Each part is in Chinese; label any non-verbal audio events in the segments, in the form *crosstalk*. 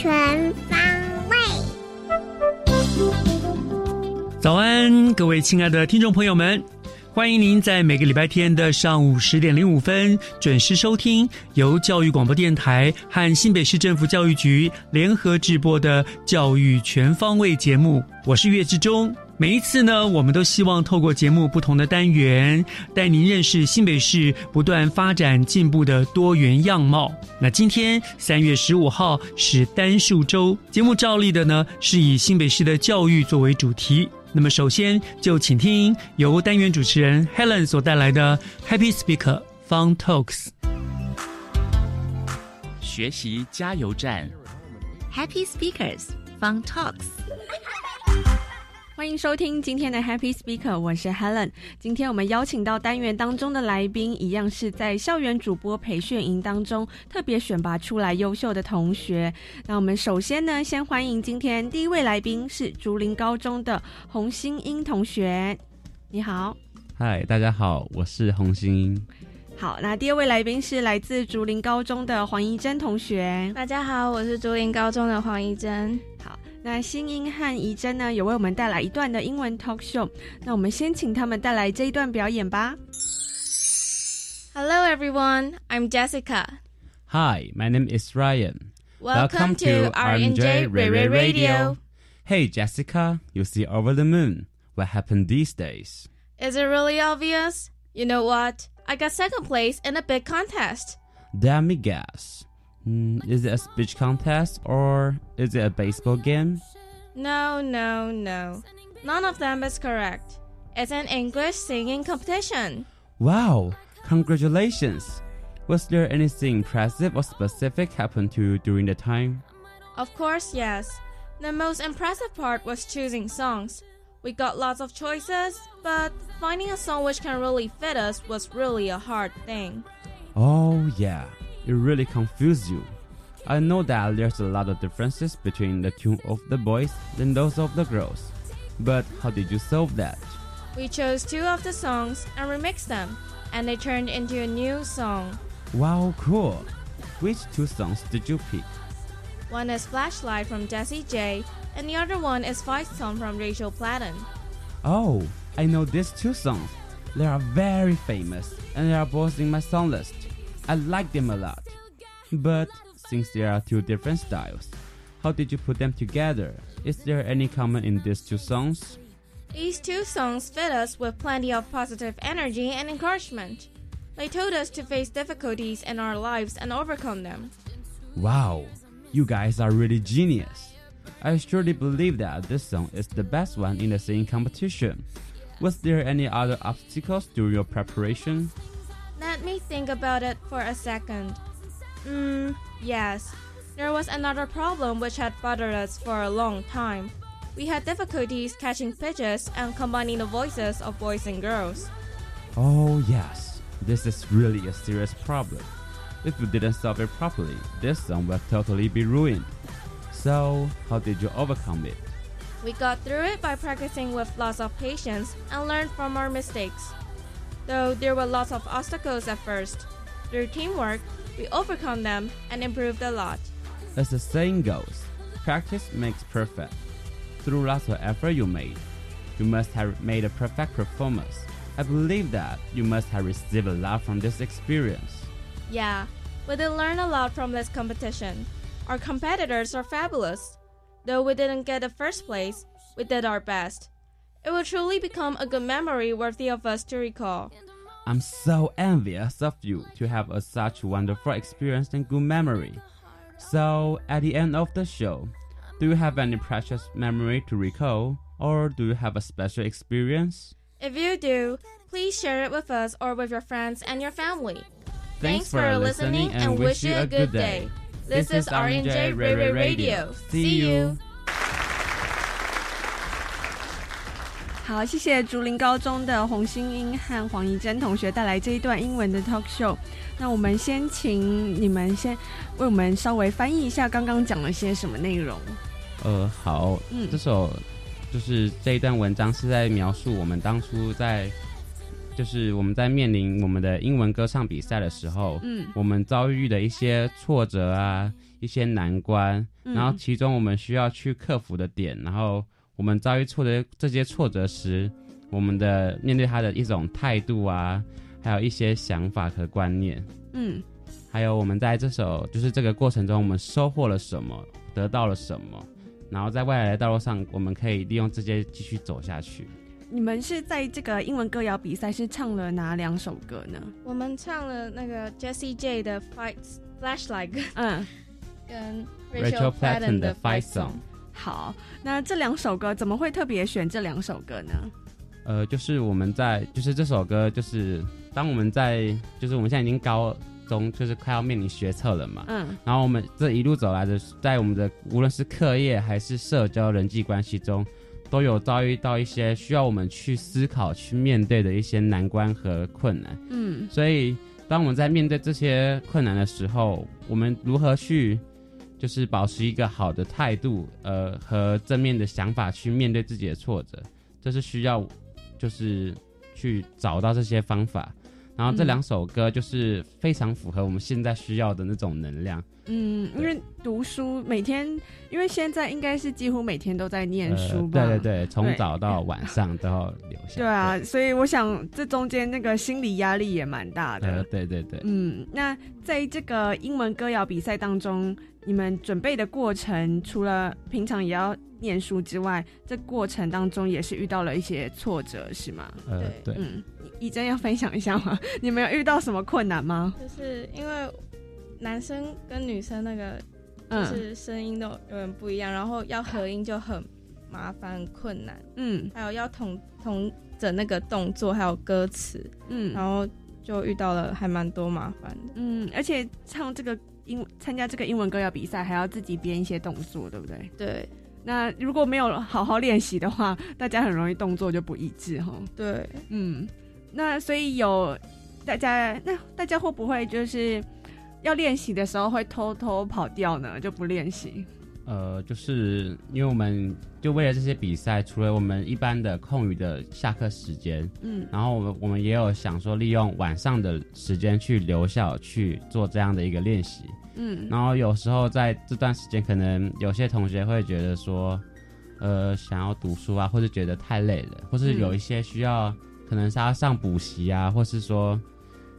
全方位。早安，各位亲爱的听众朋友们，欢迎您在每个礼拜天的上午十点零五分准时收听由教育广播电台和新北市政府教育局联合制播的《教育全方位》节目。我是岳志忠。每一次呢，我们都希望透过节目不同的单元，带您认识新北市不断发展进步的多元样貌。那今天三月十五号是单数周，节目照例的呢是以新北市的教育作为主题。那么首先就请听由单元主持人 Helen 所带来的 Happy Speaker Fun Talks 学习加油站。Happy Speakers Fun Talks。欢迎收听今天的 Happy Speaker，我是 Helen。今天我们邀请到单元当中的来宾，一样是在校园主播培训营当中特别选拔出来优秀的同学。那我们首先呢，先欢迎今天第一位来宾是竹林高中的洪新英同学，你好。嗨，大家好，我是洪新英。好，那第二位来宾是来自竹林高中的黄怡珍同学。大家好，我是竹林高中的黄怡珍。好，那新英和怡珍呢，有为我们带来一段的英文 talk show。那我们先请他们带来这一段表演吧。 Hello everyone, I'm Jessica. Hi, my name is Ryan. Welcome, to RNJ Ray Ray Radio. Hey, Jessica, you see over the moon. What happened these days? Is it really obvious? You know what? I got second place in a big contest. Let me guess. Hmm, is it a speech contest or is it a baseball game? No, no, no. None of them is correct. It's an English singing competition. Wow, congratulations. Was there anything impressive or specific happened to you during the time? Of course, yes. The most impressive part was choosing songs. We got lots of choices, but finding a song which can really fit us was really a hard thing. Oh, yeah, it really confused you. I know that there's a lot of differences between the tune of the boys than those of the girls. But how did you solve that? We chose two of the songs and remixed them, and they turned into a new song. Wow, cool. Which two songs did you pick? One is Flashlight from Jessie J, and the other one is Fight Song from Rachel Platten. Oh, I know these two songs. They are very famous and they are both in my song list. I like them a lot. But since there are two different styles, how did you put them together? Is there any common in these two songs? These two songs fed us with plenty of positive energy and encouragement. They told us to face difficulties in our lives and overcome them. Wow, you guys are really genius. I surely believe that this song is the best one in the singing competition. Was there any other obstacles during your preparation? Let me think about it for a second. Hmm, yes. There was another problem which had bothered us for a long time. We had difficulties catching pitches and combining the voices of boys and girls. Oh, yes. This is really a serious problem. If we didn't solve it properly, this song will totally be ruined. So, how did you overcome it? We got through it by practicing with lots of patience and learned from our mistakes. Though there were lots of obstacles at first, through teamwork, we overcome them and improved a lot. As the saying goes, practice makes perfect. Through lots of effort you made, you must have made a perfect performance. I believe that you must have received a lot from this experience. Yeah, we did learn a lot from this competition. Our competitors are fabulous. Though we didn't get the first place, we did our best. It will truly become a good memory worthy of us to recall. I'm so envious of you to have a such wonderful experience and good memory. So, at the end of the show, do you have any precious memory to recall, or do you have a special experience? If you do, please share it with us or with your friends and your family. Thanks for listening and wish you a good day. This is RNJ Ray Ray Radio. See you. 好，谢谢竹林高中的洪欣英和黄怡珍同学带来这一段英文的 talk show。那我们先请你们先为我们稍微翻译一下刚刚讲了些什么内容。呃，好，嗯这首就是这一段文章是在描述我们当初在，就是我们在面临我们的英文歌唱比赛的时候，嗯我们遭遇的一些挫折啊，一些难关，嗯然后其中我们需要去克服的点，然后我们遭遇挫折这些挫折时，我们的面对它的一种态度啊，还有一些想法和观念，嗯还有我们在这首就是这个过程中，我们收获了什么，得到了什么，然后在未来的道路上，我们可以利用这些继续走下去。你们是在这个英文歌谣比赛是唱了哪两首歌呢？我们唱了那个 Jessie J 的 Fights Flashlight 嗯，跟 Rachel Platten 的的 Fight Fight Song Song。好，那这两首歌怎么会特别选这两首歌呢？呃，就是我们在，就是这首歌，就是当我们在，就是我们现在已经高中，就是快要面临学测了嘛。嗯然后我们这一路走来的，在我们的无论是课业还是社交人际关系中，都有遭遇到一些需要我们去思考、去面对的一些难关和困难。嗯所以，当我们在面对这些困难的时候，我们如何去，就是保持一个好的态度，呃，和正面的想法去面对自己的挫折，这是需要，就是去找到这些方法。然后这嗯两首歌就是非常符合我们现在需要的那种能量。嗯，因为读书每天，因为现在应该是几乎每天都在念书呃，吧？对对对，从早到晚上都要留下。*laughs* 对啊，所以我想这中间那个心理压力也蛮大的。，对对对。嗯，那在这个英文歌谣比赛当中，你们准备的过程，除了平常也要念书之外，这过程当中也是遇到了一些挫折，是吗？呃，对，嗯，怡珍要分享一下吗？你们有遇到什么困难吗？就是因为男生跟女生那个就嗯是声音都有点不一样，然后要合音就很麻烦、很困难，嗯还有要统统整那个动作，还有歌词，嗯然后就遇到了还蛮多麻烦的。嗯，而且唱这个英参加这个英文歌谣比赛，还要自己编一些动作，对不对？对那如果没有好好练习的话，大家很容易动作就不一致哈。对，嗯，那所以有大家，那大家会不会就是要练习的时候会偷偷跑掉呢？就不练习？呃，就是因为我们就为了这些比赛，除了我们一般的空余的下课时间，嗯。然后我们我们也有想说利用晚上的时间去留校去做这样的一个练习。嗯。然后有时候在这段时间，可能有些同学会觉得说，呃，想要读书啊，或是觉得太累了，或是有一些需要，可能是要上补习啊，或是说，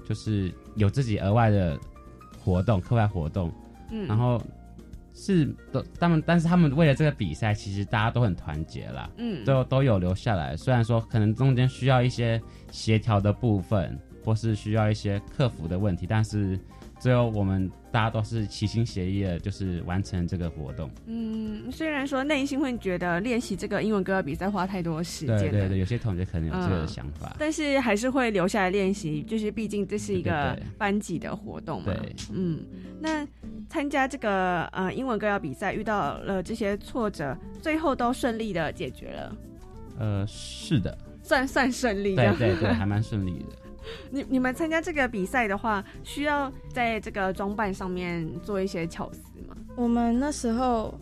就是有自己额外的活动、课外活动，嗯，然后是都他们，但是他们为了这个比赛，其实大家都很团结啦，嗯都都有留下来。虽然说可能中间需要一些协调的部分，或是需要一些克服的问题，但是最后我们大家都是齐心协力的，就是完成这个活动。嗯，虽然说内心会觉得练习这个英文歌比赛花太多时间，对对对，有些同学可能有这个嗯想法。但是还是会留下来练习，就是毕竟这是一个班级的活动嘛。对，嗯，那参加这个呃英文歌谣比赛遇到了这些挫折，最后都顺利的解决了，呃，是的，算算顺利的。对对对，还蛮 *laughs* 顺利的。你你们参加这个比赛的话，需要在这个装扮上面做一些巧思吗？我们那时候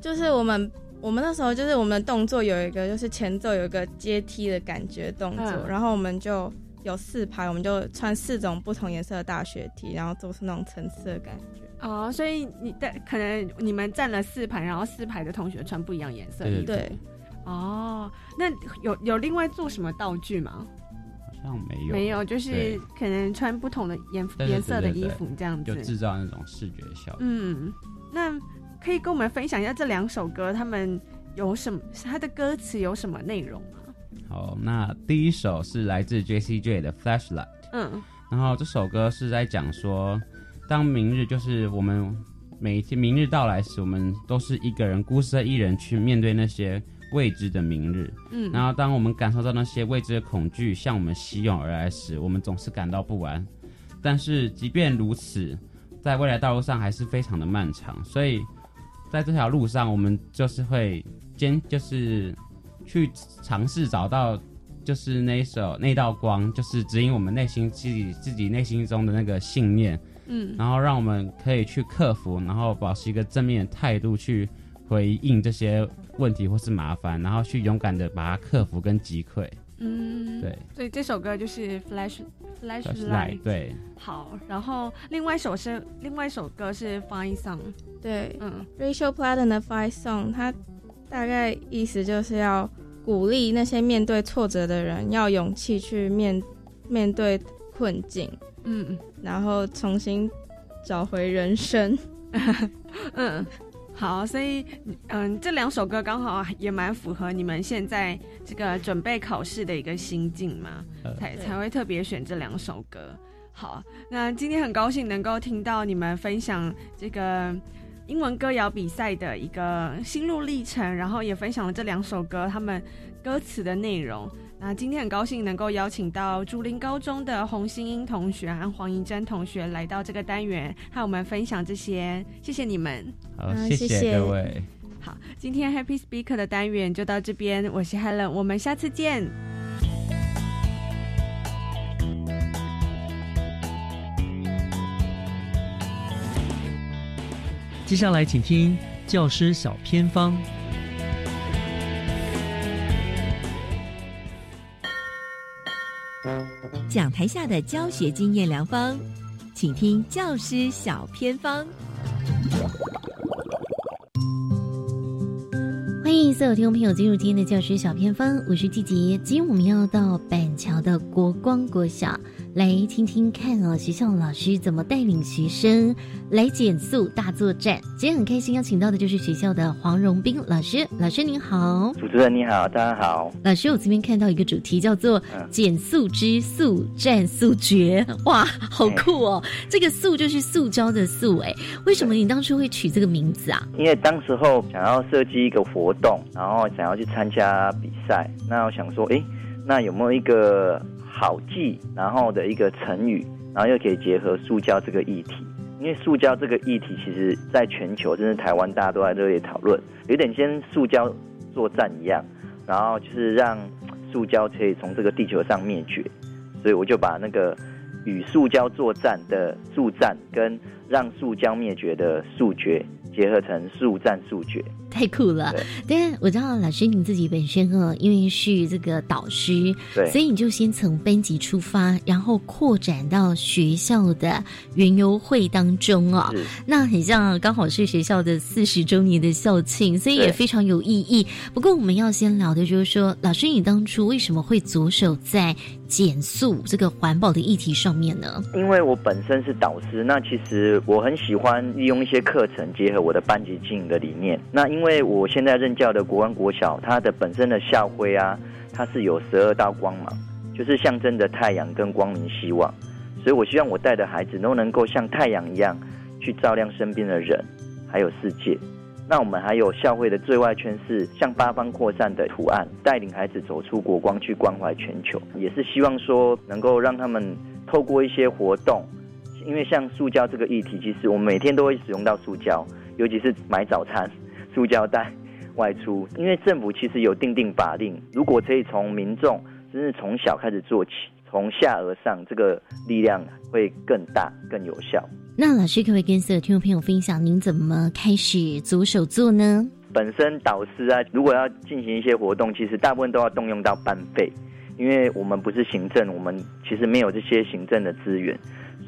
就是我们我们那时候就是我们的动作有一个就是前奏有一个阶梯的感觉动作，嗯然后我们就有四排，我们就穿四种不同颜色的大学 T，然后做出那种层次的感觉。哦，所以你的可能你们占了四排，然后四排的同学穿不一样颜色的衣服。对，哦，那有有另外做什么道具吗？好像没有，没有，就是可能穿不同的颜对对颜色的对对衣服这样就子。制造那种视觉效果。嗯，那可以跟我们分享一下这两首歌，他们有什么？他的歌词有什么内容吗？好，那第一首是来自 J.C. J 的 Flashlight，嗯然后这首歌是在讲说，当明日就是我们每一天明日到来时，我们都是一个人孤身一人去面对那些未知的明日。嗯，然后当我们感受到那些未知的恐惧向我们袭涌而来时，我们总是感到不安。但是即便如此，在未来道路上还是非常的漫长，所以在这条路上，我们就是会坚，就是去尝试找到，就是那一首那道光，就是指引我们内心自己自己内心中的那个信念，嗯然后让我们可以去克服，然后保持一个正面的态度去回应这些问题或是麻烦，然后去勇敢的把它克服跟击溃。嗯，对，所以这首歌就是 Flash Flash Light。对，好，然后另外一首是另外一首歌是 Fine Song。对嗯，Rachel Platten 的《Fight Song》，它大概意思就是要鼓励那些面对挫折的人，要勇气去面面对困境，嗯然后重新找回人生。*laughs* 嗯，好，所以嗯，这两首歌刚好也蛮符合你们现在这个准备考试的一个心境嘛，呃才才会特别选这两首歌。好，那今天很高兴能够听到你们分享这个英文歌谣比赛的一个心路历程，然后也分享了这两首歌他们歌词的内容。那今天很高兴能够邀请到竹林高中的洪欣英同学和黄怡珍同学来到这个单元，和我们分享这些，谢谢你们。好，谢谢各位。好，今天 Happy Speaker 的单元就到这边，我是 Helen，我们下次见。接下来请听教师小偏方。讲台下的教学经验良方，请听教师小偏方。欢迎所有听众朋友进入今天的教师小偏方，我是季杰。今天我们要到板桥的国光国小来听听看哦，学校老师怎么带领学生来减速大作战。今天很开心邀请到的就是学校的黄荣斌老师，老师您好。主持人你好，大家好。老师，我这边看到一个主题叫做嗯“减速之速战速决”，哇，好酷哦！这个“速”就是塑胶的“塑”，哎，为什么你当初会取这个名字啊？因为当时候想要设计一个活动，然后想要去参加比赛，那我想说，诶，那有没有一个好记，然后的一个成语，然后又可以结合塑胶这个议题？因为塑胶这个议题，其实在全球，甚至台湾，大家都在热烈讨论，有点像塑胶作战一样，然后就是让塑胶可以从这个地球上灭绝，所以我就把那个与塑胶作战的速战跟让塑胶灭绝的速决结合成速战速决。太酷了！但我知道老师你自己本身哦，因为是这个导师，对所以你就先从班级出发，然后扩展到学校的园游会当中哦。那很像刚好是学校的四十周年的校庆，所以也非常有意义。不过我们要先聊的就是说，老师你当初为什么会着手在减速这个环保的议题上面呢？因为我本身是导师，那其实我很喜欢利用一些课程结合我的班级经营的理念。那因为因为我现在任教的国安国小，它的本身的校徽啊，它是有十二道光芒，就是象征着太阳跟光明希望。所以我希望我带的孩子都能够像太阳一样，去照亮身边的人，还有世界。那我们还有校徽的最外圈是向八方扩散的图案，带领孩子走出国光，去关怀全球，也是希望说能够让他们透过一些活动，因为像塑胶这个议题，其实我们每天都会使用到塑胶，尤其是买早餐，塑胶袋外出，因为政府其实有定定法令，如果可以从民众真是从小开始做起，从下而上，这个力量会更大、更有效。那老师可不可以跟所有听众朋友分享，您怎么开始着手做呢？本身导师啊，如果要进行一些活动，其实大部分都要动用到班费，因为我们不是行政，我们其实没有这些行政的资源，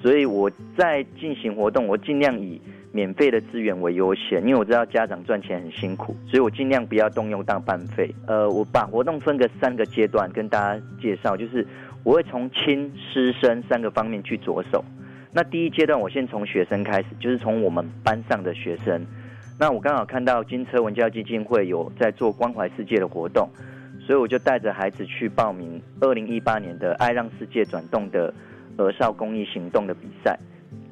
所以我在进行活动，我尽量以免费的资源为优先，因为我知道家长赚钱很辛苦，所以我尽量不要动用到班费。呃，我把活动分个三个阶段跟大家介绍，就是我会从亲师生三个方面去着手。那第一阶段，我先从学生开始，就是从我们班上的学生。那我刚好看到金车文教基金会有在做关怀世界的活动。所以我就带着孩子去报名二零一八年的“爱让世界转动”的儿少公益行动的比赛。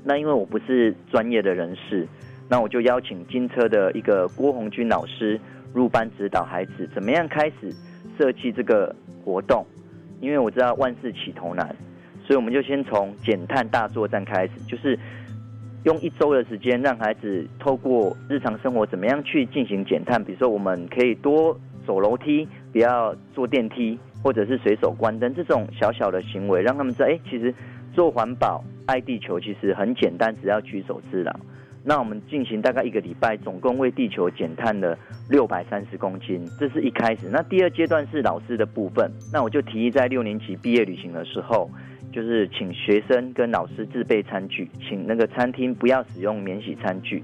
那因为我不是专业的人士，那我就邀请金车的一个郭红军老师入班指导孩子怎么样开始设计这个活动。因为我知道万事起头难，所以我们就先从减碳大作战开始，就是用一周的时间让孩子透过日常生活怎么样去进行减碳。比如说，我们可以多。走楼梯，不要坐电梯，或者是随手关灯，这种小小的行为，让他们知道，哎，其实做环保、爱地球其实很简单，只要举手之劳。那我们进行大概一个礼拜，总共为地球减碳了六百三十公斤，这是一开始。那第二阶段是老师的部分，那我就提议在六年级毕业旅行的时候，就是请学生跟老师自备餐具，请那个餐厅不要使用免洗餐具。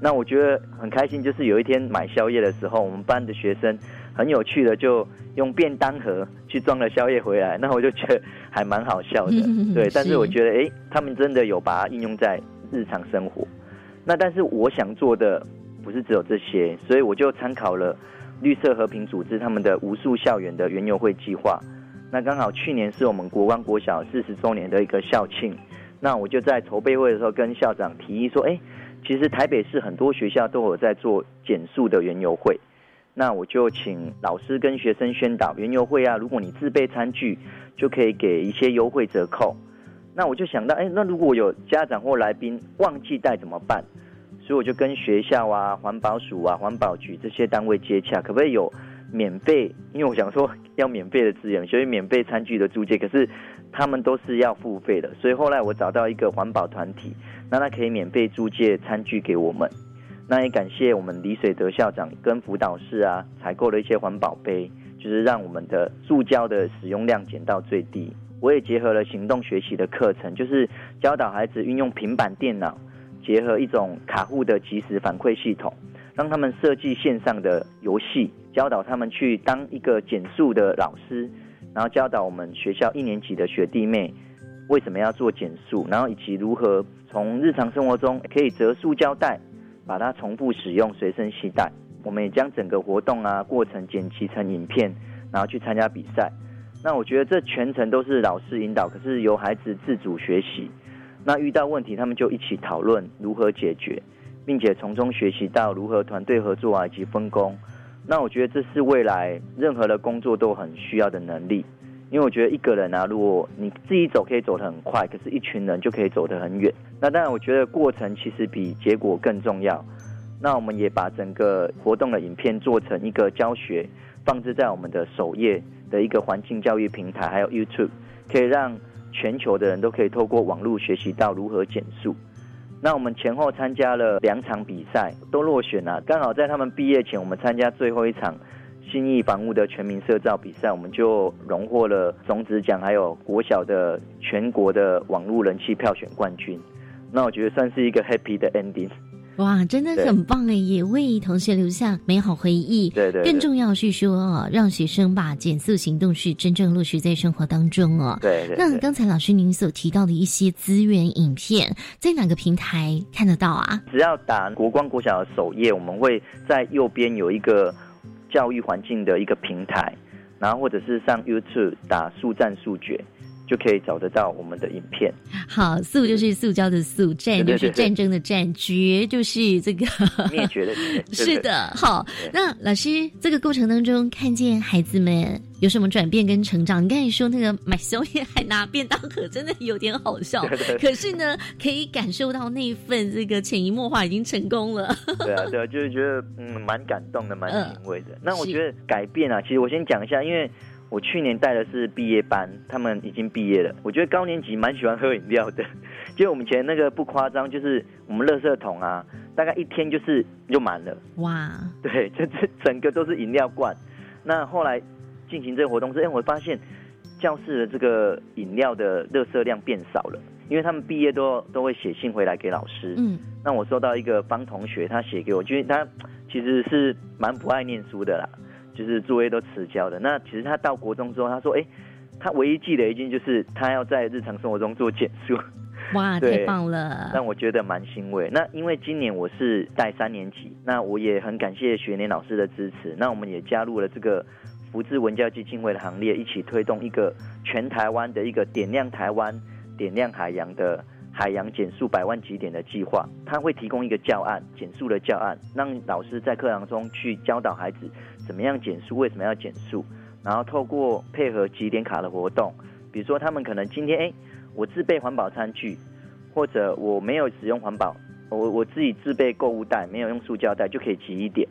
那我觉得很开心，就是有一天买宵夜的时候，我们班的学生很有趣的就用便当盒去装了宵夜回来，那我就觉得还蛮好笑的，*laughs* 对。但是我觉得，哎，他们真的有把它应用在日常生活。那但是我想做的不是只有这些，所以我就参考了绿色和平组织他们的无数校园的园游会计划。那刚好去年是我们国光国小四十周年的一个校庆，那我就在筹备会的时候跟校长提议说，哎。其实台北市很多学校都有在做减速的园游会，那我就请老师跟学生宣导原优惠啊，如果你自备餐具，就可以给一些优惠折扣。那我就想到，哎，那如果有家长或来宾忘记带怎么办？所以我就跟学校啊、环保署啊、环保局这些单位接洽，可不可以有免费？因为我想说 *laughs* 要免费的资源，所以免费餐具的租借，可是他们都是要付费的。所以后来我找到一个环保团体。那他可以免费租借餐具给我们，那也感谢我们李水德校长跟辅导室啊，采购了一些环保杯，就是让我们的塑胶的使用量减到最低。我也结合了行动学习的课程，就是教导孩子运用平板电脑，结合一种卡户的即时反馈系统，让他们设计线上的游戏，教导他们去当一个减速的老师，然后教导我们学校一年级的学弟妹为什么要做减速，然后以及如何。从日常生活中可以折塑胶袋，把它重复使用，随身携带。我们也将整个活动啊过程剪辑成影片，然后去参加比赛。那我觉得这全程都是老师引导，可是由孩子自主学习。那遇到问题，他们就一起讨论如何解决，并且从中学习到如何团队合作啊以及分工。那我觉得这是未来任何的工作都很需要的能力。因为我觉得一个人啊，如果你自己走可以走得很快，可是一群人就可以走得很远。那当然，我觉得过程其实比结果更重要。那我们也把整个活动的影片做成一个教学，放置在我们的首页的一个环境教育平台，还有 YouTube，可以让全球的人都可以透过网络学习到如何减速。那我们前后参加了两场比赛，都落选了。刚好在他们毕业前，我们参加最后一场。新义房屋的全民社照比赛，我们就荣获了种子奖，还有国小的全国的网络人气票选冠军。那我觉得算是一个 happy 的 ending。哇，真的很棒哎，也为同学留下美好回忆。对对。更重要是说，让学生把减速行动是真正落实在生活当中哦。对对。那刚才老师您所提到的一些资源影片，在哪个平台看得到啊？只要打国光国小的首页，我们会在右边有一个。教育环境的一个平台，然后或者是上 YouTube 打“速战速决”。就可以找得到我们的影片。好，塑就是塑胶的塑，战就是战争的战，绝就是这个灭绝的绝。*laughs* 是的，好。那老师，这个过程当中看见孩子们有什么转变跟成长？你刚才说那个买宵夜还拿便当盒，真的有点好笑。可是呢，可以感受到那份这个潜移默化已经成功了。对啊，对啊，*laughs* 就是觉得嗯，蛮感动的，蛮欣慰的。那我觉得改变啊，其实我先讲一下，因为。我去年带的是毕业班，他们已经毕业了。我觉得高年级蛮喜欢喝饮料的，就我们以前那个不夸张，就是我们垃圾桶啊，大概一天就是就满了。哇！对，这这整个都是饮料罐。那后来进行这个活动之后，我发现教室的这个饮料的垃圾量变少了，因为他们毕业都都会写信回来给老师。嗯，那我收到一个方同学，他写给我，就是他其实是蛮不爱念书的啦，就是作业都迟交的。那其实他到国中之后，他说，哎，他唯一记得一件就是他要在日常生活中做减速。哇，*laughs* 太棒了！让我觉得蛮欣慰。那因为今年我是带三年级，那我也很感谢学年老师的支持。那我们也加入了这个福智文教基金会的行列，一起推动一个全台湾的一个点亮台湾、点亮海洋的海洋减速百万级点的计划。他会提供一个教案，减速的教案，让老师在课堂中去教导孩子怎么样减速，为什么要减速，然后透过配合几点卡的活动，比如说他们可能今天哎。我自备环保餐具，或者我没有使用环保，我我自己自备购物袋，没有用塑胶袋就可以集一点。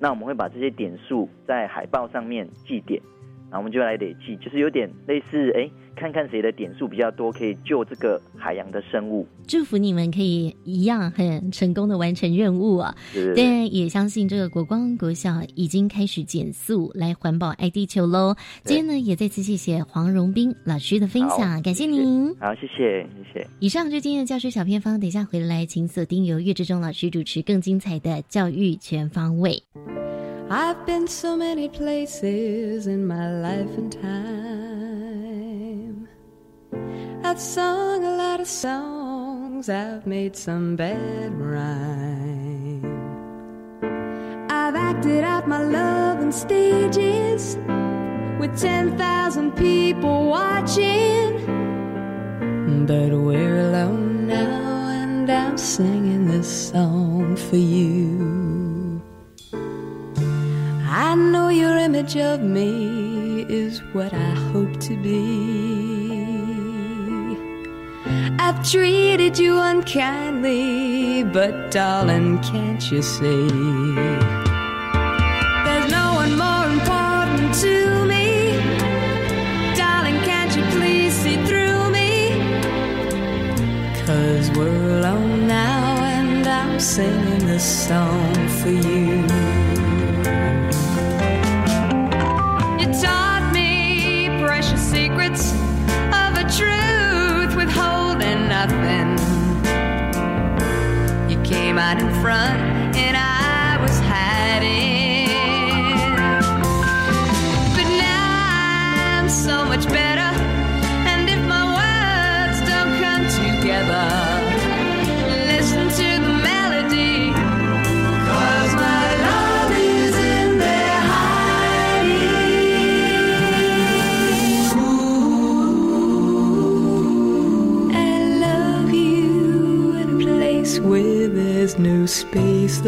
那我们会把这些点数在海报上面记点。然后我们就来累计，就是有点类似，哎，看看谁的点数比较多，可以救这个海洋的生物。祝福你们可以一样很成功的完成任务啊！对，也相信这个国光国小已经开始减速来环保爱地球喽。今天呢，也再次谢谢黄荣斌老师的分享，感谢您。好，谢谢，谢谢。以上就今天的教师小偏方，等一下回来请锁定由岳志忠老师主持更精彩的教育全方位。I've been so many places in my life and time. I've sung a lot of songs, I've made some bad rhyme. I've acted out my love on stages with 10,000 people watching. But we're alone now, and I'm singing this song for you. I know your image of me is what I hope to be. I've treated you unkindly, but darling, can't you see? There's no one more important to me. Darling, can't you please see through me? Cause we're alone now, and I'm singing this song for you.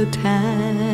the time.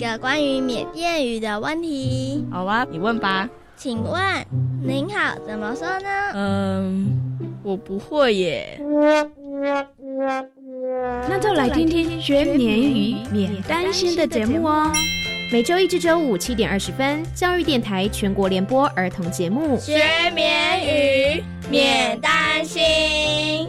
个关于缅甸语的问题。好啊，你问吧。请问“您好”怎么说呢？嗯，我不会耶。那就来听听学缅语免担心的节目哦。每周一至周五七点二十分，教育电台全国联播儿童节目学缅语免担心。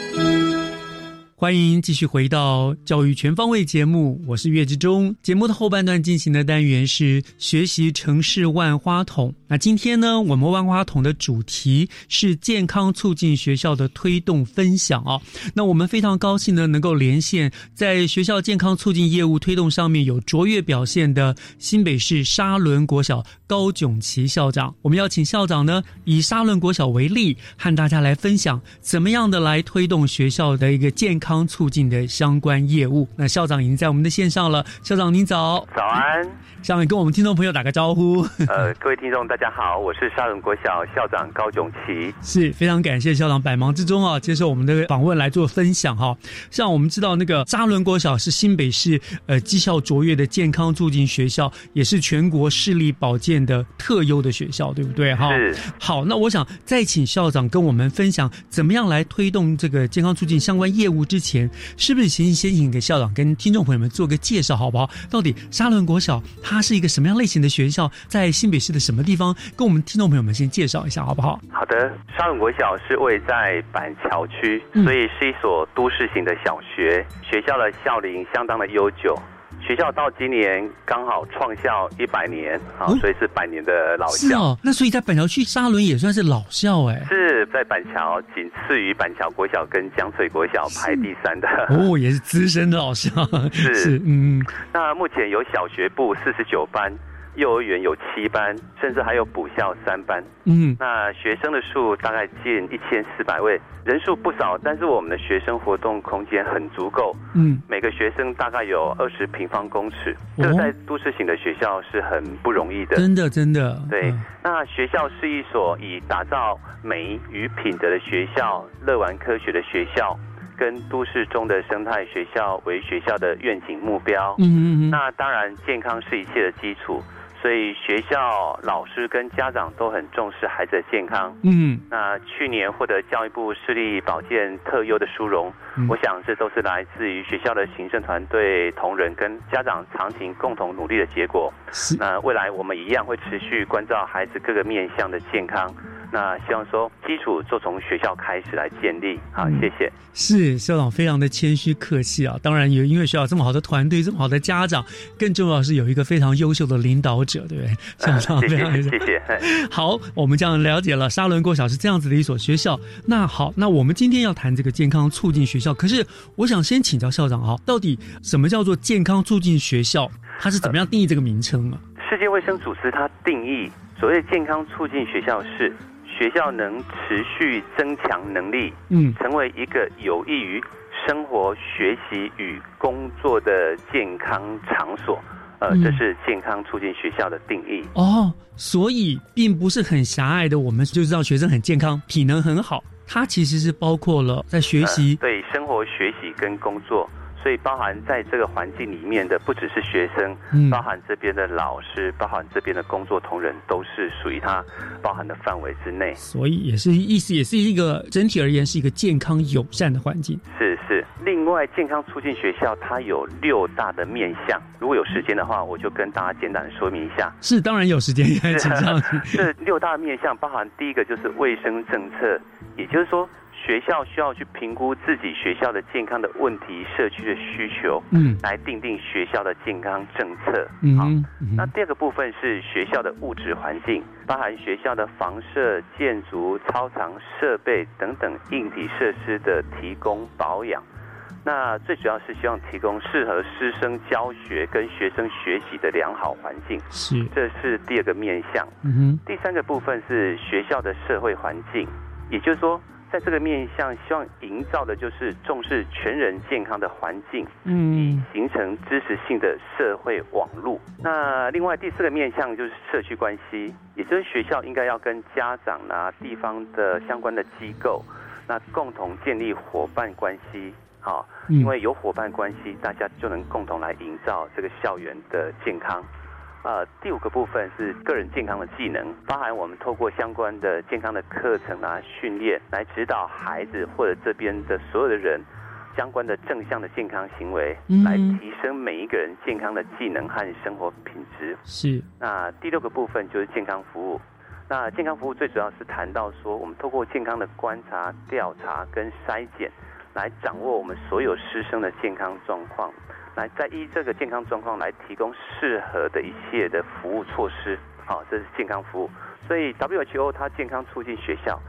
欢迎继续回到教育全方位节目，我是岳志忠。节目的后半段进行的单元是学习城市万花筒。那今天呢，我们万花筒的主题是健康促进学校的推动分享啊。那我们非常高兴呢，能够连线在学校健康促进业务推动上面有卓越表现的新北市沙仑国小高炯奇校长。我们要请校长呢，以沙仑国小为例，和大家来分享怎么样的来推动学校的一个健康。康促进的相关业务，那校长已经在我们的线上了。校长您早，早安，下面跟我们听众朋友打个招呼。呃，各位听众大家好，我是沙仑国小校长高炯奇，是非常感谢校长百忙之中啊接受我们的访问来做分享哈。像我们知道那个沙仑国小是新北市呃绩效卓越的健康促进学校，也是全国视力保健的特优的学校，对不对哈？是。好，那我想再请校长跟我们分享怎么样来推动这个健康促进相关业务之。前是不是先先请给校长跟听众朋友们做个介绍好不好？到底沙伦国小它是一个什么样类型的学校，在新北市的什么地方？跟我们听众朋友们先介绍一下好不好？好的，沙伦国小是位在板桥区，所以是一所都市型的小学，学校的校龄相当的悠久。学校到今年刚好创校一百年，好，所以是百年的老校。是哦，那所以在板桥区沙仑也算是老校哎。是在板桥，仅次于板桥国小跟江水国小排第三的。哦，也是资深的老校。*laughs* *laughs* 是，嗯。那目前有小学部四十九班。幼儿园有七班，甚至还有补校三班。嗯，那学生的数大概近一千四百位，人数不少，但是我们的学生活动空间很足够。嗯，每个学生大概有二十平方公尺，这在都市型的学校是很不容易的。真的，真的。对，那学校是一所以打造美与品德的学校、乐玩科学的学校，跟都市中的生态学校为学校的愿景目标。嗯嗯嗯。那当然，健康是一切的基础。所以学校老师跟家长都很重视孩子的健康。嗯，那去年获得教育部视力保健特优的殊荣，我想这都是来自于学校的行政团队同仁跟家长长情共同努力的结果。是。那未来我们一样会持续关照孩子各个面向的健康，那希望说基础就从学校开始来建立。好，谢谢。是校长非常的谦虚客气啊，当然有因为学校这么好的团队，这么好的家长，更重要是有一个非常优秀的领导者，对不对？校长谢非常谢谢谢。*laughs* 好，我们这样了解了沙伦国小是这样子的一所学校。那好，那我们今天要谈这个健康促进学校，可是我想先请教校长啊，到底什么叫做健康促进学校？它是怎么样定义这个名称啊？世界卫生组织它定义所谓健康促进学校是学校能持续增强能力，嗯成为一个有益于生活、学习与工作的健康场所。呃，嗯这是健康促进学校的定义。哦，所以并不是很狭隘的，我们就知道学生很健康，体能很好，它其实是包括了在学习呃、对生活、学习跟工作，所以包含在这个环境里面的不只是学生，嗯包含这边的老师，包含这边的工作同仁，都是属于它包含的范围之内。所以也是意思也是一个整体而言是一个健康友善的环境。是是，另外健康促进学校它有六大的面向，如果有时间的话，我就跟大家简单的说明一下。是，当然有时间也 *laughs* 请上。*laughs* 这六大面向包含第一个就是卫生政策，也就是说学校需要去评估自己学校的健康的问题、社区的需求，嗯来定定学校的健康政策。嗯好，嗯那第二个部分是学校的物质环境，包含学校的房舍、建筑、操场、设备等等硬体设施的提供保养。那最主要是希望提供适合师生教学跟学生学习的良好环境，是，这是第二个面向。嗯哼，第三个部分是学校的社会环境，也就是说，在这个面向，希望营造的就是重视全人健康的环境，嗯形成知识性的社会网络。那另外第四个面向就是社区关系，也就是学校应该要跟家长啊、地方的相关的机构，那共同建立伙伴关系。好，嗯因为有伙伴关系，大家就能共同来营造这个校园的健康。呃，第五个部分是个人健康的技能，包含我们透过相关的健康的课程啊、训练，来指导孩子或者这边的所有的人相关的正向的健康行为，嗯来提升每一个人健康的技能和生活品质。是，那第六个部分就是健康服务。那健康服务最主要是谈到说，我们透过健康的观察、调查跟筛检，来掌握我们所有师生的健康状况，来再依这个健康状况来提供适合的一切的服务措施。好，这是健康服务。所以 WHO 它健康促进学校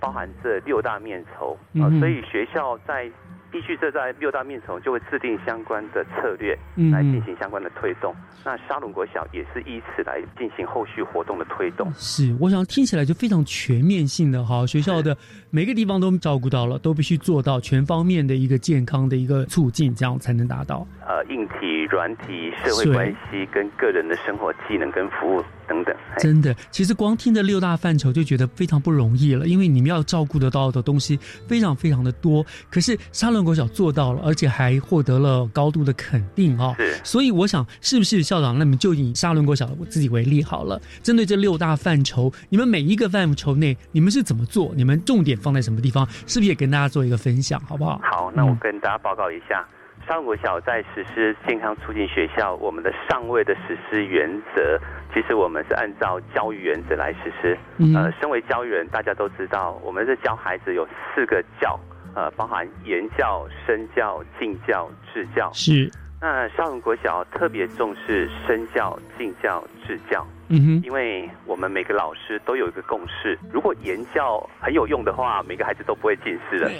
包含这六大面筹啊、所以学校在依据这在六大面层就会制定相关的策略嗯来进行相关的推动。那沙龙国小也是依此来进行后续活动的推动。是，我想听起来就非常全面性的哈，学校的每个地方都照顾到了，都必须做到全方面的一个健康的一个促进，这样才能达到。呃，硬体、软体、社会关系跟个人的生活技能跟服务等等。真的，其实光听这六大范畴就觉得非常不容易了，因为你们要照顾得到的东西非常非常的多。可是沙仑国小做到了，而且还获得了高度的肯定哦。是所以我想，是不是校长？那么就以沙仑国小我自己为例好了，针对这六大范畴，你们每一个范畴内，你们是怎么做？你们重点放在什么地方？是不是也跟大家做一个分享，好不好？好，那我跟大家报告一下，沙仑国小在实施健康促进学校，我们的上位的实施原则，其实我们是按照教育原则来实施。嗯呃，身为教育人，大家都知道，我们是教孩子有四个教，呃，包含言教、身教、敬教、治教。是，那少文国小特别重视身教、敬教、治教。嗯哼，因为我们每个老师都有一个共识，如果言教很有用的话，每个孩子都不会近视了。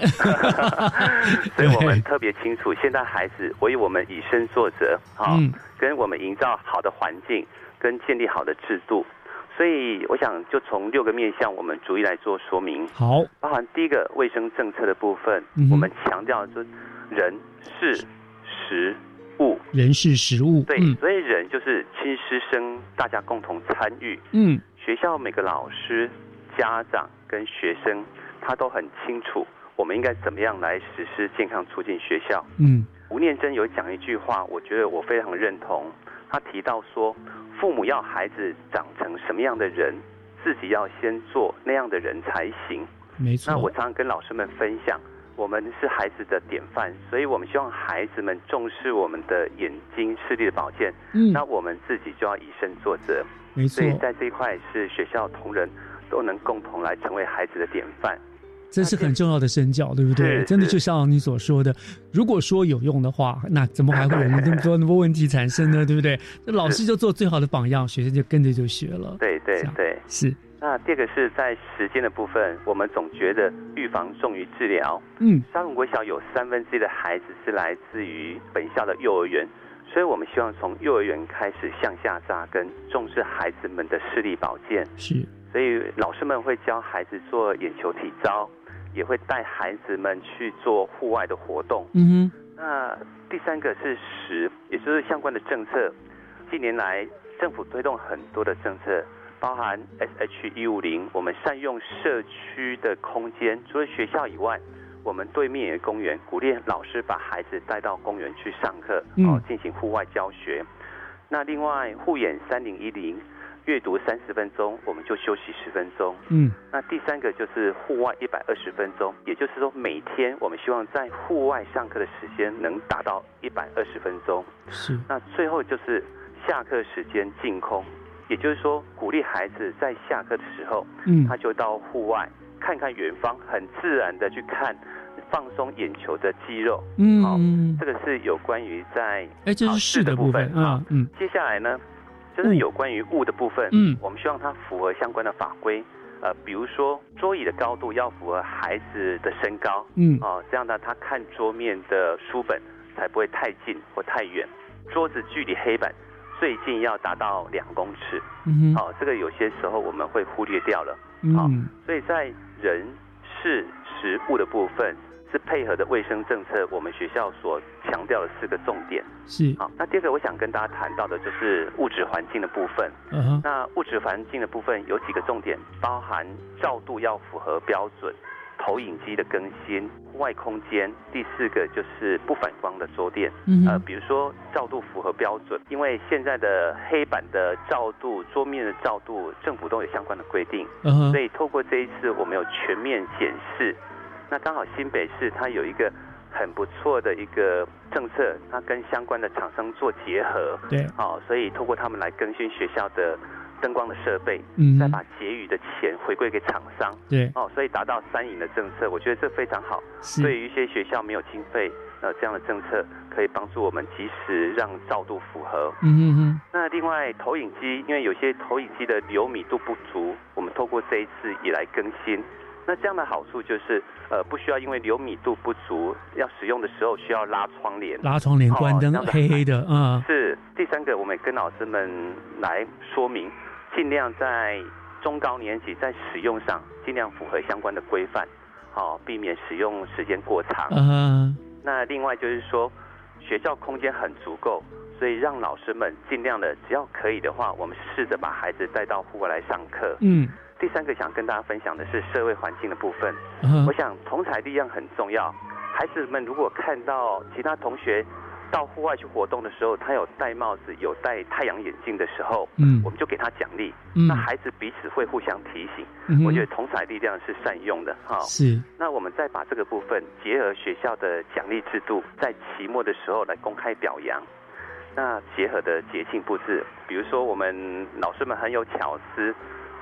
*laughs* 所以我们特别清楚，现在孩子唯我们以身作则，好、嗯跟我们营造好的环境，跟建立好的制度。所以我想就从六个面向，我们逐一来做说明。好，包含第一个卫生政策的部分，嗯我们强调就是人、事、时、物。人是食物，对，嗯所以人就是亲师生，大家共同参与。嗯，学校每个老师、家长跟学生，他都很清楚我们应该怎么样来实施健康促进学校。嗯，吴念真有讲一句话，我觉得我非常认同。他提到说，父母要孩子长成什么样的人，自己要先做那样的人才行。没错。那我常常跟老师们分享，我们是孩子的典范，所以我们希望孩子们重视我们的眼睛视力的保健。嗯那我们自己就要以身作则。没错所以在这一块是学校同仁都能共同来成为孩子的典范。这是很重要的身教，对不对？真的就像你所说的，如果说有用的话，那怎么还会有那么多那么多问题产生呢？对不对？那老师就做最好的榜样，学生就跟着就学了。对对对，是。那第二个是在时间的部分，我们总觉得预防重于治疗。嗯，沙龙国小有三分之一的孩子是来自于本校的幼儿园，所以我们希望从幼儿园开始向下扎根，重视孩子们的视力保健。是，所以老师们会教孩子做眼球体操，也会带孩子们去做户外的活动。嗯哼那第三个是时，也就是相关的政策。近年来，政府推动很多的政策，包含 SH 一五零，我们善用社区的空间，除了学校以外，我们对面有公园，鼓励老师把孩子带到公园去上课，嗯哦，进行户外教学。那另外护眼三零一零，阅读三十分钟，我们就休息十分钟。嗯，那第三个就是户外一百二十分钟，也就是说每天我们希望在户外上课的时间能达到一百二十分钟。是。那最后就是下课时间净空，也就是说鼓励孩子在下课的时候，嗯。他就到户外看看远方，很自然的去看。放松眼球的肌肉，嗯好，这个是有关于在哎，这是考是的部部分啊，嗯，接下来呢，就是有关于物的部分，嗯。我们希望它符合相关的法规，呃，比如说桌椅的高度要符合孩子的身高，嗯。哦，这样呢，他看桌面的书本才不会太近或太远，桌子距离黑板最近要达到两公尺，嗯哼好、这个有些时候我们会忽略掉了，嗯所以在人、事、食物的部分。是配合的卫生政策，我们学校所强调的四个重点。是好，那第二个我想跟大家谈到的就是物质环境的部分。嗯哼那物质环境的部分有几个重点，包含照度要符合标准，投影机的更新，户外空间。第四个就是不反光的桌垫。嗯哼呃，比如说照度符合标准，因为现在的黑板的照度、桌面的照度，政府都有相关的规定。嗯所以透过这一次，我们有全面检视。那刚好新北市它有一个很不错的一个政策，它跟相关的厂商做结合。对哦，所以透过他们来更新学校的灯光的设备，嗯再把结余的钱回归给厂商。对哦，所以达到三赢的政策，我觉得这非常好。是对于一些学校没有经费，呃，这样的政策可以帮助我们及时让照度符合。嗯嗯嗯，那另外投影机，因为有些投影机的流米度不足，我们透过这一次也来更新。那这样的好处就是，呃，不需要因为流米度不足，要使用的时候需要拉窗帘，拉窗帘、哦关灯这样，子黑黑的啊，是第三个，我们跟老师们来说明，尽量在中高年级在使用上尽量符合相关的规范，好、避免使用时间过长。嗯，那另外就是说，学校空间很足够，所以让老师们尽量的，只要可以的话，我们试着把孩子带到户外来上课。嗯，第三个想跟大家分享的是社会环境的部分。嗯我想同才力量很重要。孩子们如果看到其他同学到户外去活动的时候，他有戴帽子、有戴太阳眼镜的时候，嗯我们就给他奖励。嗯那孩子彼此会互相提醒。嗯我觉得同才力量是善用的哈。是那我们再把这个部分结合学校的奖励制度，在期末的时候来公开表扬。那结合的节庆布置，比如说我们老师们很有巧思，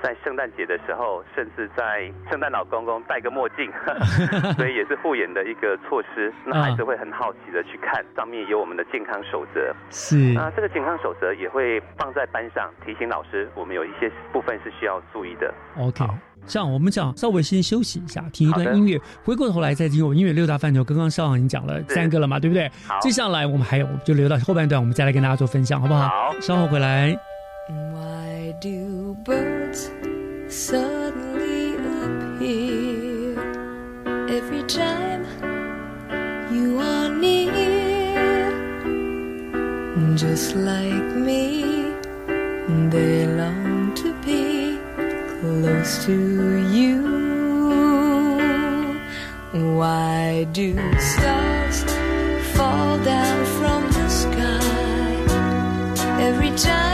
在圣诞节的时候，甚至在圣诞老公公戴个墨镜，*laughs* 所以也是护眼的一个措施。那孩子会很好奇的去看，上面有我们的健康守则。是那这个健康守则也会放在班上，提醒老师，我们有一些部分是需要注意的。OK。这样，我们讲稍微先休息一下，听一段音乐，回过头来再听我们音乐六大范畴。刚刚上已经讲了三个了嘛，对不对？好接下来我们还有，就留到后半段，我们再来跟大家做分享，好不好？好稍后回来。Why do birds suddenly appear every time you are near? Just like me, they long to be close to you. Why do stars fall down from the sky every time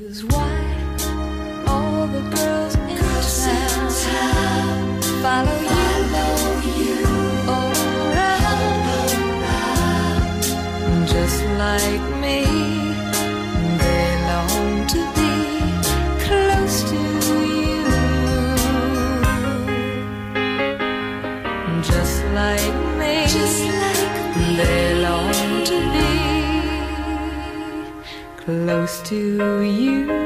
is why all the girls in town follow you. To you.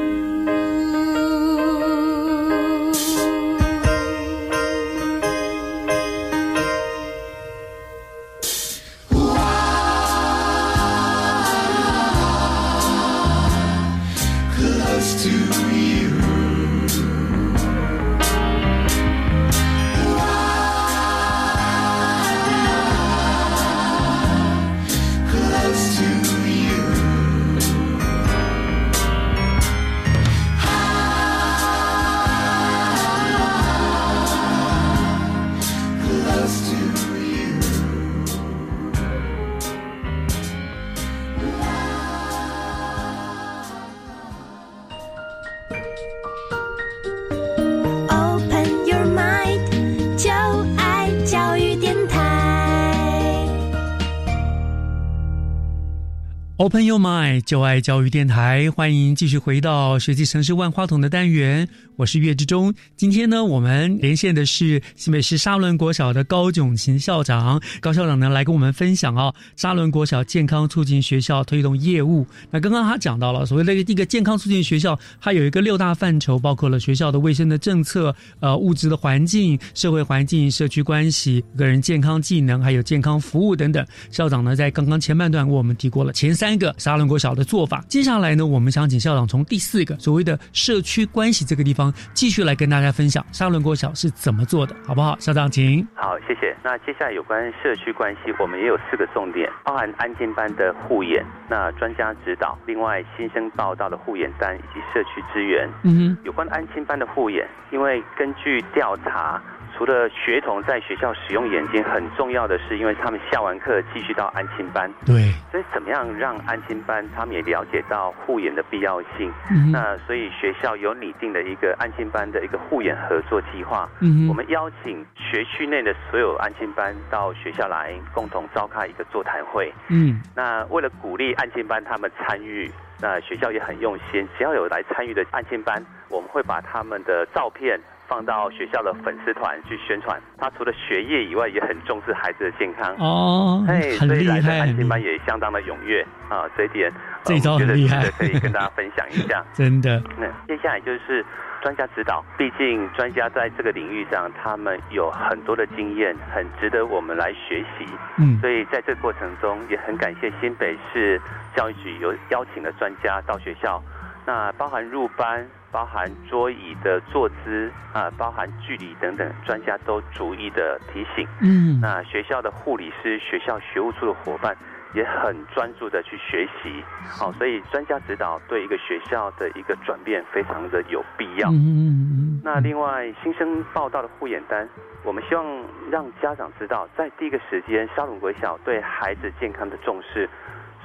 hoping Mind，就爱教育电台，欢迎继续回到学习城市万花筒的单元，我是岳志忠。今天呢，我们连线的是新北市沙仑国小的高炯勤校长，高校长呢来跟我们分享哦，沙仑国小健康促进学校推动业务。那刚刚他讲到了所谓的一个健康促进学校，它有一个六大范畴，包括了学校的卫生的政策、呃物质的环境、社会环境、社区关系、个人健康技能，还有健康服务等等。校长呢在刚刚前半段为我们提过了前三个沙仑国小的做法，接下来呢，我们想请校长从第四个所谓的社区关系这个地方继续来跟大家分享沙仑国小是怎么做的，好不好？校长，请。好，谢谢。那接下来有关社区关系，我们也有四个重点，包含安静班的护眼，那专家指导，另外新生报道的护眼单以及社区资源。嗯哼有关安亲班的护眼，因为根据调查，除了学童在学校使用眼睛，很重要的是，因为他们下完课继续到安亲班。对，所以怎么样让安亲班他们也了解到护眼的必要性？嗯那所以学校有拟定的一个安亲班的一个护眼合作计划。嗯我们邀请学区内的所有安亲班到学校来，共同召开一个座谈会。嗯那为了鼓励安亲班他们参与，那学校也很用心，只要有来参与的安亲班，我们会把他们的照片放到学校的粉丝团去宣传。他除了学业以外，也很重视孩子的健康。哦哎，很厉所以来的害安心班也相当的踊跃啊，这一点这一招我觉得很厉害可以跟大家分享一下。*laughs* 真的，那接下来就是专家指导，毕竟专家在这个领域上，他们有很多的经验，很值得我们来学习。嗯所以在这个过程中，也很感谢新北市教育局有邀请了专家到学校，那包含入班、包含桌椅的坐姿啊、包含距离等等，专家都逐一的提醒。嗯那学校的护理师、学校学务处的伙伴也很专注的去学习。好，所以专家指导对一个学校的一个转变非常的有必要。嗯那另外新生报道的护眼单，我们希望让家长知道，在第一个时间，沙龙国小对孩子健康的重视。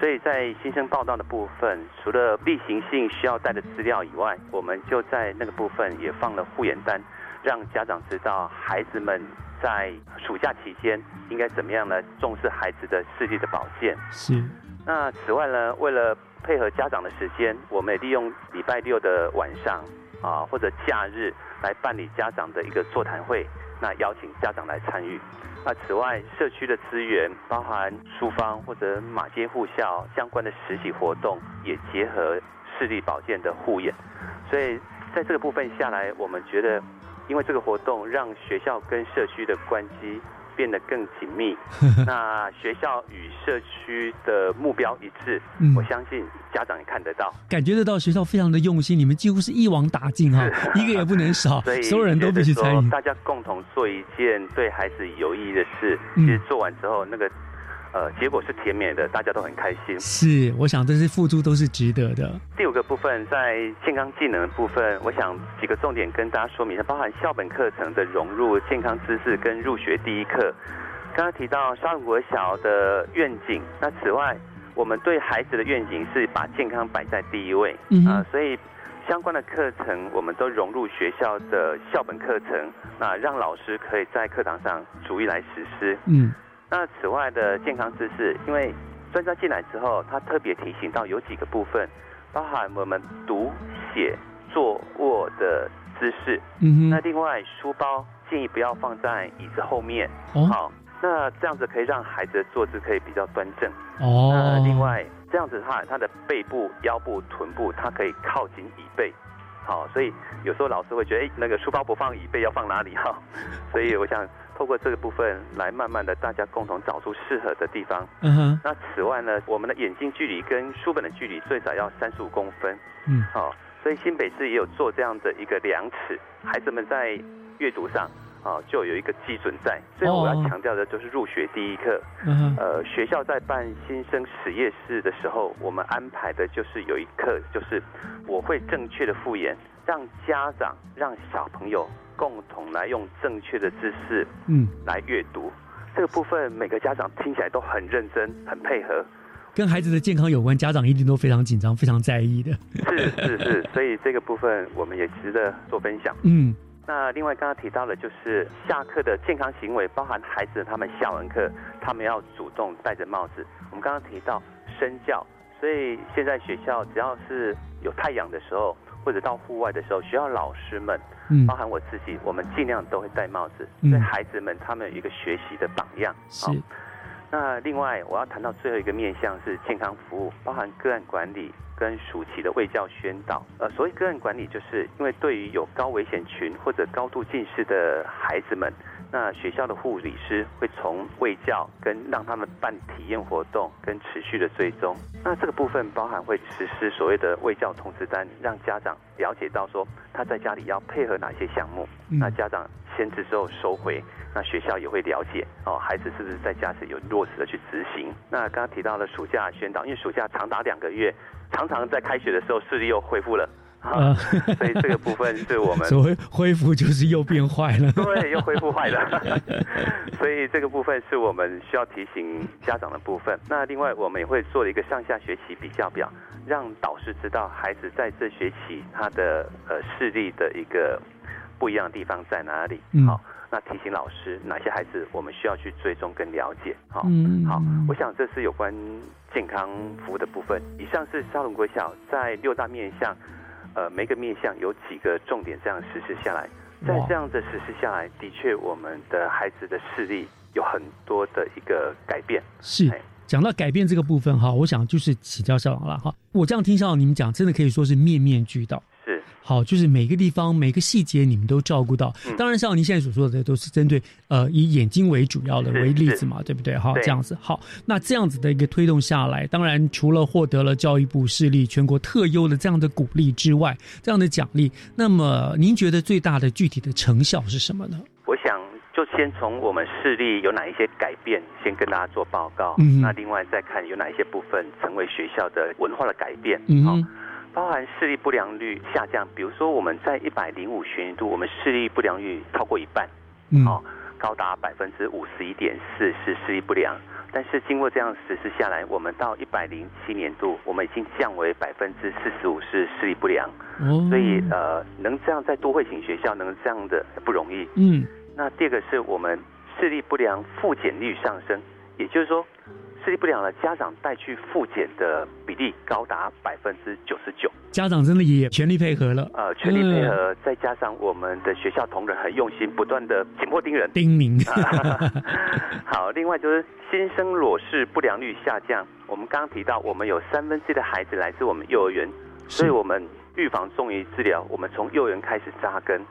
所以在新生报道的部分，除了例行性需要带的资料以外，我们就在那个部分也放了护眼单，让家长知道孩子们在暑假期间应该怎么样来重视孩子的视力的保健。是。那此外呢，为了配合家长的时间，我们也利用礼拜六的晚上啊或者假日来办理家长的一个座谈会，那邀请家长来参与。那此外，社区的资源包含书坊或者马街护校相关的实习活动，也结合视力保健的护眼。所以在这个部分下来，我们觉得，因为这个活动让学校跟社区的关机变得更紧密，*laughs* 那学校与社区的目标一致，嗯我相信家长也看得到。感觉得到学校非常的用心，你们几乎是一网打尽哈，*laughs* 一个也不能少，*laughs* 所以所有人都必须参与。大家共同做一件对孩子有意义的事，嗯其实做完之后，那个呃结果是甜美的，大家都很开心。是，我想这些付出都是值得的。第五个部分在健康技能的部分，我想几个重点跟大家说明一下，包含校本课程的融入、健康知识跟入学第一课。刚刚提到沙鲁国小的愿景，那此外，我们对孩子的愿景是把健康摆在第一位嗯哼啊、所以相关的课程我们都融入学校的校本课程，那让老师可以在课堂上逐一来实施。嗯，那此外的健康知识，因为专家进来之后，他特别提醒到有几个部分，包含我们读、写、坐、卧的姿势。嗯哼那另外，书包建议不要放在椅子后面。哦好，那这样子可以让孩子的坐姿可以比较端正。哦那另外，这样子的话，他的背部、腰部、臀部，它可以靠近椅背。好，所以有时候老师会觉得，哎，那个书包不放椅背，要放哪里哈？所以我想透过这个部分来慢慢的大家共同找出适合的地方。嗯哼，那此外呢，我们的眼睛距离跟书本的距离最少要三十五公分。嗯，好、所以新北市也有做这样的一个量尺，孩子们在阅读上啊、就有一个基准在。最后我要哦强调的就是入学第一课。嗯哼呃，学校在办新生实验室的时候，我们安排的就是有一课，就是我会正确的复原，让家长、让小朋友共同来用正确的姿势，嗯，来阅读。这个部分每个家长听起来都很认真、很配合。跟孩子的健康有关，家长一定都非常紧张、非常在意的。是是是，所以这个部分我们也值得做分享。嗯，那另外刚刚提到的就是下课的健康行为，包含孩子他们下完课，他们要主动戴着帽子。我们刚刚提到身教，所以现在学校只要是有太阳的时候，或者到户外的时候，学校老师们，嗯包含我自己，我们尽量都会戴帽子，嗯对孩子们他们有一个学习的榜样。是好那另外，我要谈到最后一个面向是健康服务，包含个案管理跟暑期的卫教宣导。呃，所谓个人管理，就是因为对于有高危险群或者高度近视的孩子们，那学校的护理师会从卫教跟让他们办体验活动跟持续的追踪。那这个部分包含会实施所谓的卫教通知单，让家长了解到说他在家里要配合哪些项目。嗯那家长签字之后收回，那学校也会了解哦，孩子是不是在家是有落实的去执行。那刚刚提到了暑假宣导，因为暑假长达两个月，常常在开学的时候视力又恢复了。所以这个部分是我们 *laughs* 所谓恢复就是又变坏了。*laughs* 对，又恢复坏了，*laughs* 所以这个部分是我们需要提醒家长的部分。那另外，我们也会做了一个上下学期比较表，让导师知道孩子在这学期他的呃视力的一个不一样的地方在哪里。嗯好，那提醒老师哪些孩子我们需要去追踪跟了解。好，嗯好，我想这是有关健康服务的部分。以上是沙龙国小在六大面向，呃，每个面向有几个重点这样实施下来。在哇这样的实施下来，的确我们的孩子的视力有很多的一个改变。是讲到改变这个部分哈，我想就是请教校长了哈。我这样听校长你们讲，真的可以说是面面俱到。是好，就是每个地方每个细节你们都照顾到。嗯当然，像您现在所说的都是针对呃以眼睛为主要的为例子嘛，对不对？哈，这样子好。那这样子的一个推动下来，当然除了获得了教育部视力全国特优的这样的鼓励之外，这样的奖励，那么您觉得最大的具体的成效是什么呢？我想就先从我们视力有哪一些改变，先跟大家做报告。嗯那另外再看有哪一些部分成为学校的文化的改变。嗯好包含视力不良率下降，比如说我们在一百零五学年度，我们视力不良率超过一半，嗯哦，高达百分之五十一点四是视力不良。但是经过这样实施下来，我们到一百零七年度，我们已经降为百分之四十五是视力不良。哦所以呃，能这样在都会型学校能这样的不容易。嗯那第二个是我们视力不良复检率上升，也就是说，视力不良的家长带去复检的比例高达百分之九十九。家长真的也全力配合了，呃，全力配合，再加上我们的学校同仁很用心，不断的紧迫盯人。叮咛。*laughs* 好，另外就是新生裸视不良率下降。我们刚刚提到，我们有三分之一的孩子来自我们幼儿园，所以我们预防重于治疗，我们从幼儿园开始扎根。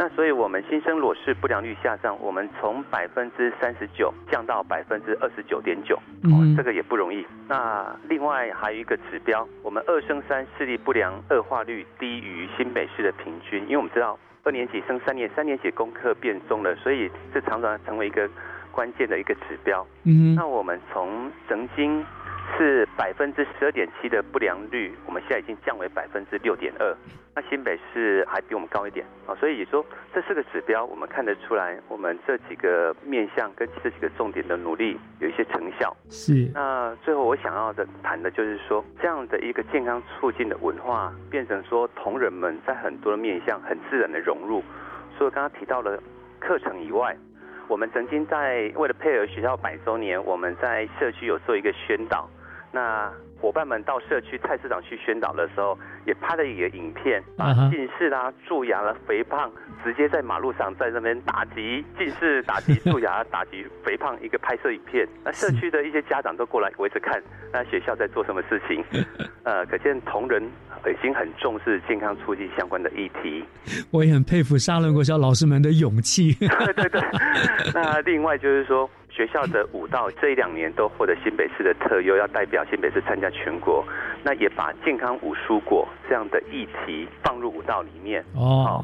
那所以，我们新生裸视不良率下降，我们从百分之三十九降到百分之二十九点九，嗯这个也不容易。那另外还有一个指标，我们二升三视力不良恶化率低于新北市的平均，因为我们知道二年级升三年，三年级功课变重了，所以这常常成为一个关键的一个指标。嗯那我们从曾经是百分之十二点七的不良率，我们现在已经降为百分之六点二。那新北市还比我们高一点啊，所以也说这四个指标，我们看得出来，我们这几个面向跟这几个重点的努力有一些成效。是那最后我想要的谈的就是说，这样的一个健康促进的文化，变成说同仁们在很多的面向很自然的融入。所以刚刚提到了课程以外，我们曾经在为了配合学校百周年，我们在社区有做一个宣导。那伙伴们到社区菜市场去宣导的时候，也拍了一个影片，把啊近视啦、蛀牙啦、肥胖，直接在马路上在那边打击近视、打击蛀牙、打击肥胖一个拍摄影片。*laughs* 那社区的一些家长都过来围着看，那学校在做什么事情？*laughs* 呃，可见同仁已经很重视健康促进相关的议题。我也很佩服沙伦国小老师们的勇气。对 *laughs* 对对。那另外就是说，学校的舞蹈这一两年都获得新北市的特优，要代表新北市参加全国。那也把健康五蔬果这样的议题放入舞蹈里面。哦，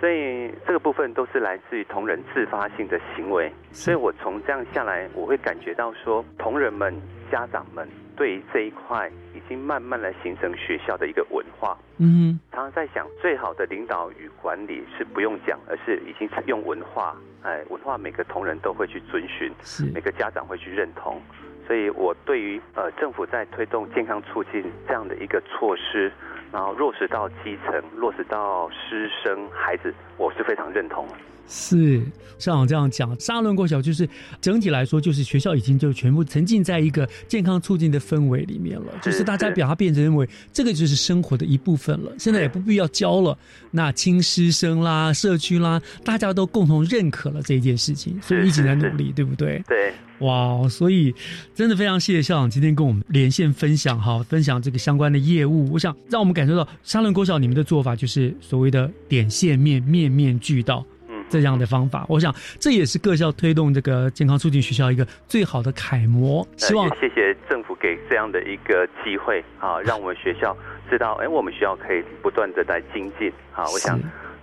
所以这个部分都是来自于同仁自发性的行为。所以我从这样下来，我会感觉到说，同仁们、家长们对这一块已经慢慢的形成学校的一个文化。嗯常常在想，最好的领导与管理是不用讲，而是已经用文化，哎，文化每个同仁都会去遵循，每个家长会去认同。所以我对于呃政府在推动健康促进这样的一个措施，然后落实到基层，落实到师生孩子，我是非常认同。是校长这样讲，沙伦国小就是整体来说，就是学校已经就全部沉浸在一个健康促进的氛围里面了，就是大家把它变成认为这个就是生活的一部分了。现在也不必要教了，那亲师生啦、社区啦，大家都共同认可了这件事情，所以一起来努力，对不对？对。哇，所以真的非常谢谢校长今天跟我们连线分享哈，分享这个相关的业务。我想让我们感受到沙伦国小你们的做法就是所谓的点线面，面面俱到。这样的方法，我想这也是各校推动这个健康促进学校一个最好的楷模。希望、呃、谢谢政府给这样的一个机会啊，让我们学校知道，哎，我们学校可以不断的在精进啊。我想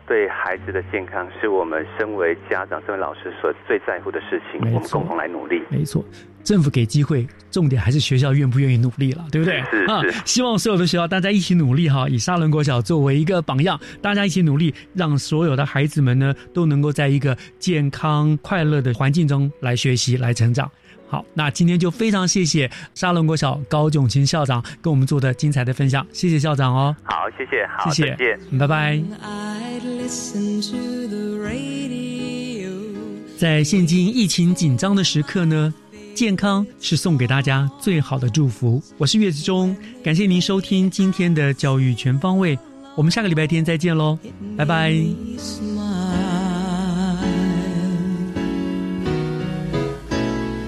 对孩子的健康是我们身为家长、身为老师所最在乎的事情，我们共同来努力。没错。政府给机会，重点还是学校愿不愿意努力了，对不对？是啊，希望所有的学校大家一起努力哈，以沙伦国小作为一个榜样，大家一起努力，让所有的孩子们呢都能够在一个健康快乐的环境中来学习、来成长。好，那今天就非常谢谢沙伦国小高炯清校长跟我们做的精彩的分享，谢谢校长哦。好，谢谢，好，谢谢，再见，拜拜。在现今疫情紧张的时刻呢？健康是送给大家最好的祝福。我是岳志忠，感谢您收听今天的教育全方位。我们下个礼拜天再见喽，拜拜。